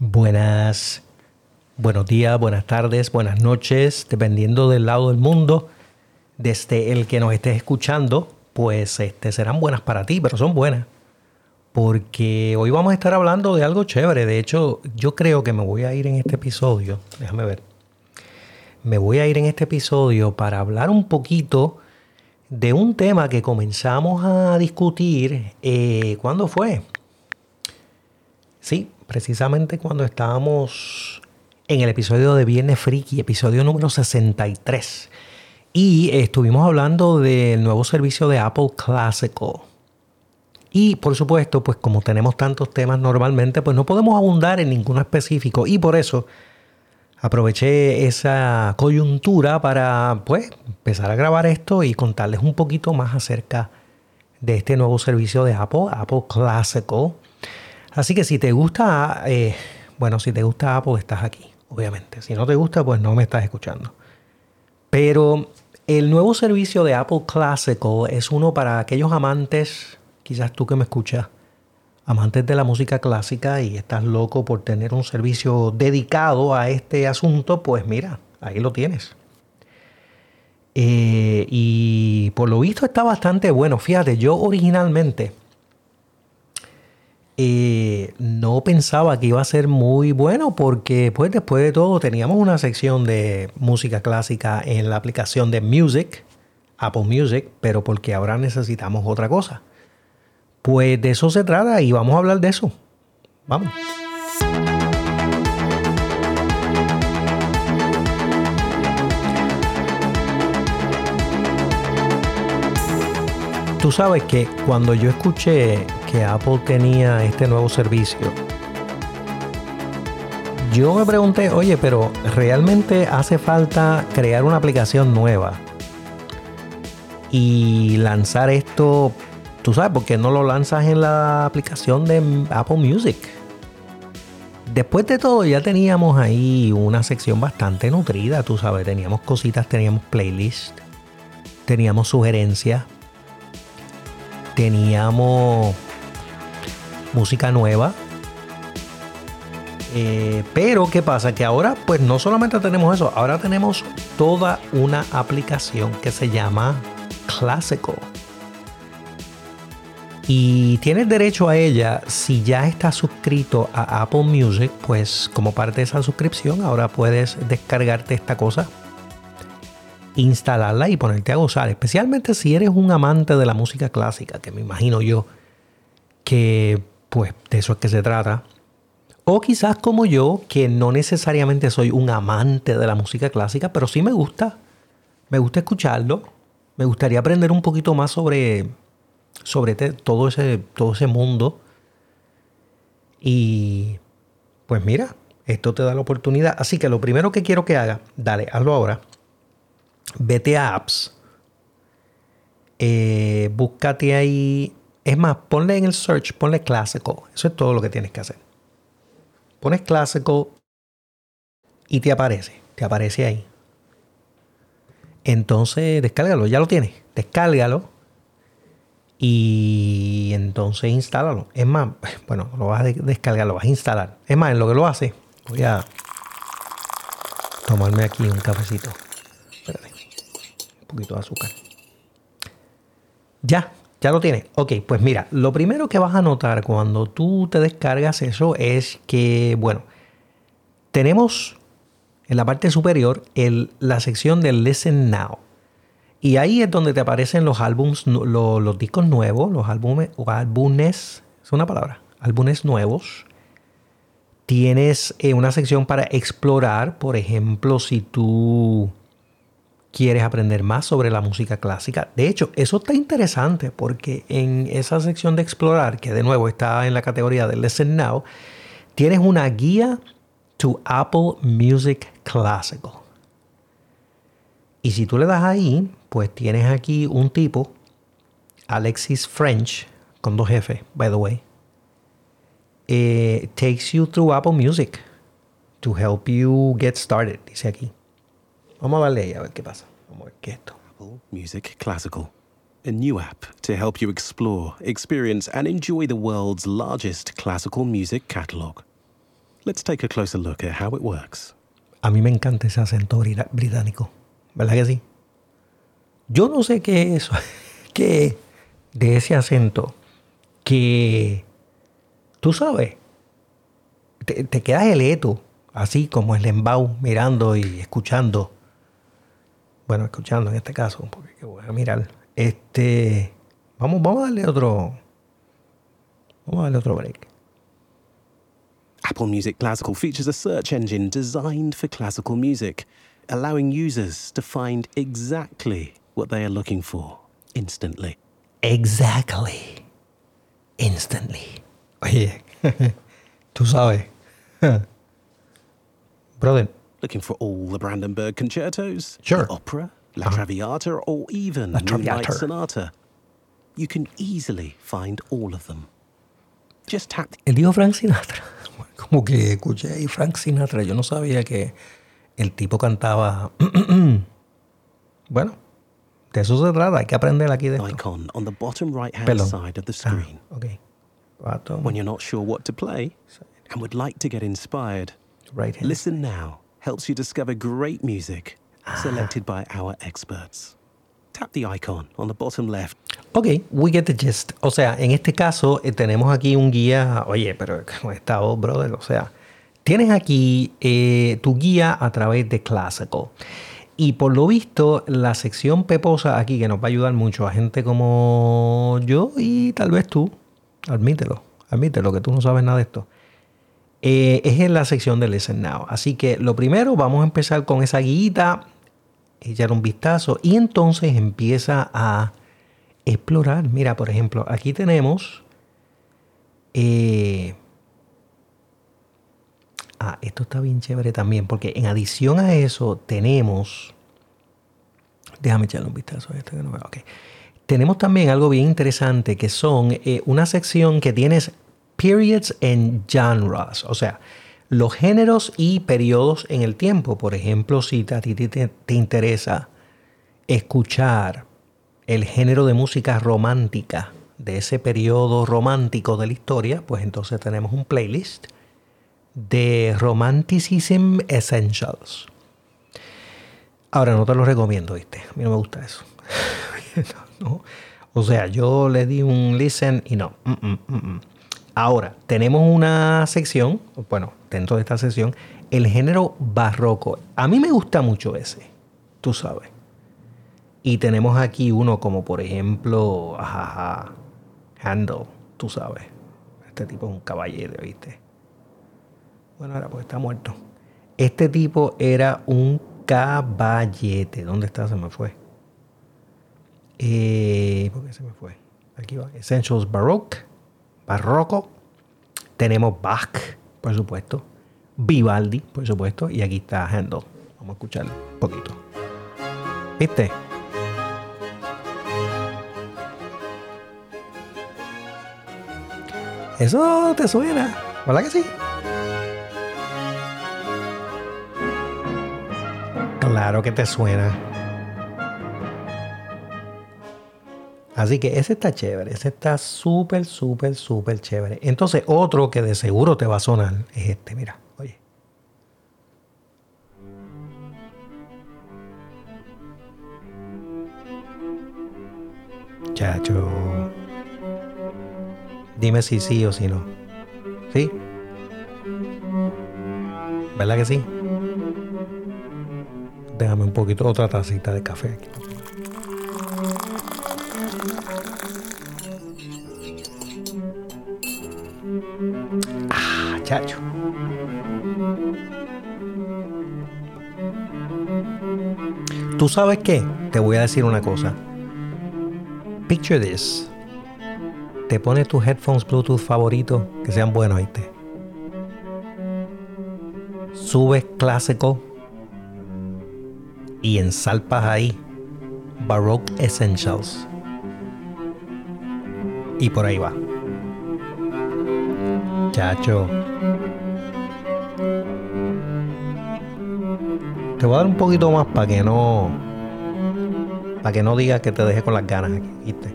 Buenas, buenos días, buenas tardes, buenas noches, dependiendo del lado del mundo, desde el que nos estés escuchando, pues este, serán buenas para ti, pero son buenas. Porque hoy vamos a estar hablando de algo chévere. De hecho, yo creo que me voy a ir en este episodio. Déjame ver. Me voy a ir en este episodio para hablar un poquito de un tema que comenzamos a discutir. Eh, ¿Cuándo fue? Sí, precisamente cuando estábamos en el episodio de Viernes Friki, episodio número 63. Y estuvimos hablando del nuevo servicio de Apple Classical. Y por supuesto, pues como tenemos tantos temas normalmente, pues no podemos abundar en ninguno específico. Y por eso aproveché esa coyuntura para pues empezar a grabar esto y contarles un poquito más acerca de este nuevo servicio de Apple, Apple Classical Así que si te gusta, eh, bueno, si te gusta Apple, estás aquí, obviamente. Si no te gusta, pues no me estás escuchando. Pero el nuevo servicio de Apple Classical es uno para aquellos amantes, quizás tú que me escuchas, amantes de la música clásica y estás loco por tener un servicio dedicado a este asunto, pues mira, ahí lo tienes. Eh, y por lo visto está bastante bueno. Fíjate, yo originalmente eh, no pensaba que iba a ser muy bueno porque pues después de todo teníamos una sección de música clásica en la aplicación de Music, Apple Music, pero porque ahora necesitamos otra cosa. Pues de eso se trata y vamos a hablar de eso. Vamos. Tú sabes que cuando yo escuché que Apple tenía este nuevo servicio, yo me pregunté, oye, pero ¿realmente hace falta crear una aplicación nueva? Y lanzar esto, tú sabes, porque no lo lanzas en la aplicación de Apple Music. Después de todo ya teníamos ahí una sección bastante nutrida, tú sabes, teníamos cositas, teníamos playlist, teníamos sugerencias, teníamos música nueva. Eh, pero ¿qué pasa? Que ahora pues no solamente tenemos eso, ahora tenemos toda una aplicación que se llama Classical. Y tienes derecho a ella si ya estás suscrito a Apple Music, pues como parte de esa suscripción ahora puedes descargarte esta cosa instalarla y ponerte a gozar, especialmente si eres un amante de la música clásica, que me imagino yo que pues de eso es que se trata. O quizás como yo, que no necesariamente soy un amante de la música clásica, pero sí me gusta. Me gusta escucharlo. Me gustaría aprender un poquito más sobre, sobre todo, ese, todo ese mundo. Y pues mira, esto te da la oportunidad. Así que lo primero que quiero que haga, dale, hazlo ahora vete a apps, eh, búscate ahí. Es más, ponle en el search, ponle Classical. Eso es todo lo que tienes que hacer. Pones Classical y te aparece. Te aparece ahí. Entonces, descárgalo. Ya lo tienes. Descárgalo. Y entonces instálalo. Es más, bueno, lo vas a descargar, lo vas a instalar. Es más, en lo que lo hace, voy a tomarme aquí un cafecito poquito de azúcar. Ya, ya lo tienes. Ok, pues mira, lo primero que vas a notar cuando tú te descargas eso es que, bueno, tenemos en la parte superior la sección de Listen Now. Y ahí es donde te aparecen los álbums, los, discos nuevos, los álbumes, o álbumes, es una palabra, álbumes nuevos. Tienes eh, una sección para explorar, por ejemplo, si tú quieres aprender más sobre la música clásica. De hecho, eso está interesante porque en esa sección de explorar, que de nuevo está en la categoría de Listen Now, tienes una guía to Apple Music Classical. Y si tú le das ahí, pues tienes aquí un tipo, Alexis French, con dos F, by the way, eh, takes you through Apple Music to help you get started, dice aquí. Vamos a darle ahí a ver qué pasa. Vamos a ver qué es esto. Apple Music Classical. A new app to help you explore, experience, and enjoy the world's largest classical music catalog. Let's take a closer look at how it works. A mí me encanta ese acento bri- británico. ¿Verdad que sí? Yo no sé qué es eso. qué de ese acento que tú sabes, te, te quedas eleto, así como el embau, mirando y escuchando. Bueno, escuchando en este caso, porque que voy a mirar. Este, vamos, vamos a darle otro, vamos a darle otro break. Apple Music Classical features a search engine designed for classical music, allowing users to find exactly what they are looking for instantly. Exactly. Instantly. Oye, tú sabes. Brother, Looking for all the Brandenburg concertos, Sure. the opera, La Uh-huh. Traviata, or even La Moonlight Traviata. Sonata. You can easily find all of them. Just tap él dijo Frank Sinatra. Como que escuché ahí Frank Sinatra. Yo no sabía que el tipo cantaba. bueno, de eso se trata. Hay que aprender aquí de esto. icon on the bottom right hand Perdón. side of the Ah, screen. ok. Bottom, When you're not sure what to play and would like to get inspired, right hand. Listen Now helps you discover great music Ah. selected by our experts. Tap the icon on the bottom left. Ok, we get the gist. O sea, en este caso eh, tenemos aquí un guía. Oye, pero con esta voz, brother, o sea, tienes aquí eh, tu guía a través de Classical. Y por lo visto, la sección peposa aquí, que nos va a ayudar mucho a gente como yo y tal vez tú, admítelo, admítelo que tú no sabes nada de esto, eh, es en la sección de Listen Now. Así que lo primero, vamos a empezar con esa guita, echar un vistazo y entonces empieza a explorar. Mira, por ejemplo, aquí tenemos. eh, ah, esto está bien chévere también, porque en adición a eso tenemos. Déjame echarle un vistazo a esto que no veo. ok. Tenemos también algo bien interesante que son eh, una sección que tienes periods and genres, o sea, los géneros y periodos en el tiempo. Por ejemplo, si a ti te, te interesa escuchar el género de música romántica de ese periodo romántico de la historia, pues entonces tenemos un playlist de Romanticism Essentials. Ahora no te lo recomiendo, ¿viste? A mí no me gusta eso. O sea, yo le di un listen y no. Mm, mm, mm. Ahora, tenemos una sección, bueno, dentro de esta sección, el género barroco. A mí me gusta mucho ese, tú sabes. Y tenemos aquí uno como por ejemplo, ajaja, Handel, tú sabes. Este tipo es un caballero, ¿viste? Bueno, ahora pues está muerto. Este tipo era un caballete. ¿Dónde está? Se me fue. Eh, ¿Por qué se me fue? Aquí va. Essentials Baroque. Barroco. Tenemos Bach, por supuesto. Vivaldi, por supuesto. Y aquí está Handel. Vamos a escucharlo un poquito. ¿Viste? Eso te suena, ¿verdad que sí? Claro que te suena. Así que ese está chévere, ese está súper, súper, súper chévere. Entonces, otro que de seguro te va a sonar es este, mira, oye. Chacho. Dime si sí o si no. ¿Sí? ¿Verdad que sí? Déjame un poquito, otra tacita de café aquí. Ah, chacho. ¿Tú sabes qué? Te voy a decir una cosa. Picture this. Te pones tus headphones Bluetooth favoritos, que sean buenos, ¿viste? Subes clásico y ensalpas ahí Baroque Essentials. Y por ahí va. Chacho. Te voy a dar un poquito más para que no. Para que no digas que te deje con las ganas aquí, ¿viste?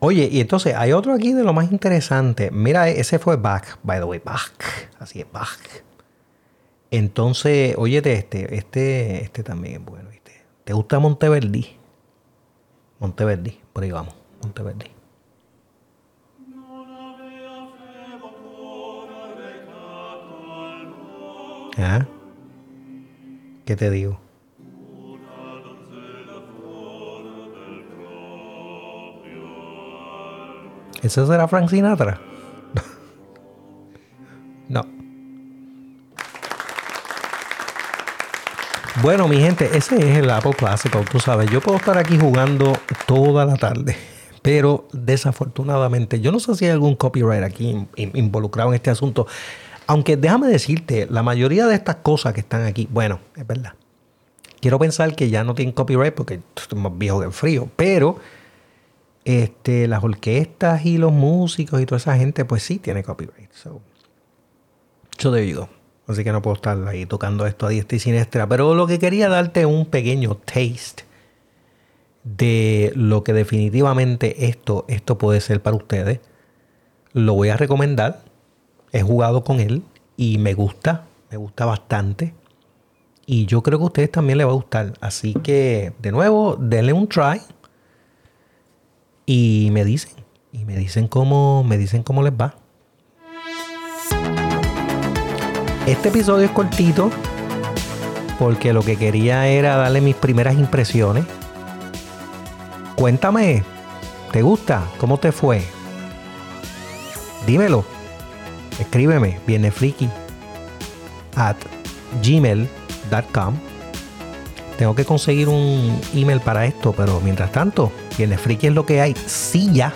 Oye, y entonces hay otro aquí de lo más interesante. Mira, ese fue Bach, by the way, Bach. Así es, Bach. Entonces, oye, este, este, este también es bueno, ¿viste? ¿Te gusta Monteverdi? Monteverdi, por ahí vamos, Monteverdi. ¿Ah? ¿Qué te digo? ¿Eso será Frank Sinatra? no. Bueno, mi gente, ese es el Apple Classical, tú sabes. Yo puedo estar aquí jugando toda la tarde, pero desafortunadamente, yo no sé si hay algún copyright aquí involucrado en este asunto. Aunque déjame decirte, la mayoría de estas cosas que están aquí, bueno, es verdad. Quiero pensar que ya no tienen copyright porque estoy más viejo que el frío, pero este, las orquestas y los músicos y toda esa gente, pues sí tiene copyright. So, yo te digo. Así que no puedo estar ahí tocando esto a diestra y siniestra. Pero lo que quería darte un pequeño taste de lo que definitivamente esto, esto puede ser para ustedes. Lo voy a recomendar. He jugado con él y me gusta, me gusta bastante. Y yo creo que a ustedes también les va a gustar. Así que, de nuevo, denle un try. Y me dicen, y me dicen cómo, me dicen cómo les va. Este episodio es cortito porque lo que quería era darle mis primeras impresiones. Cuéntame, ¿te gusta? ¿Cómo te fue? Dímelo. Escríbeme, viene at gmail.com. Tengo que conseguir un email para esto, pero mientras tanto, Viene friki es lo que hay. Sí, ya.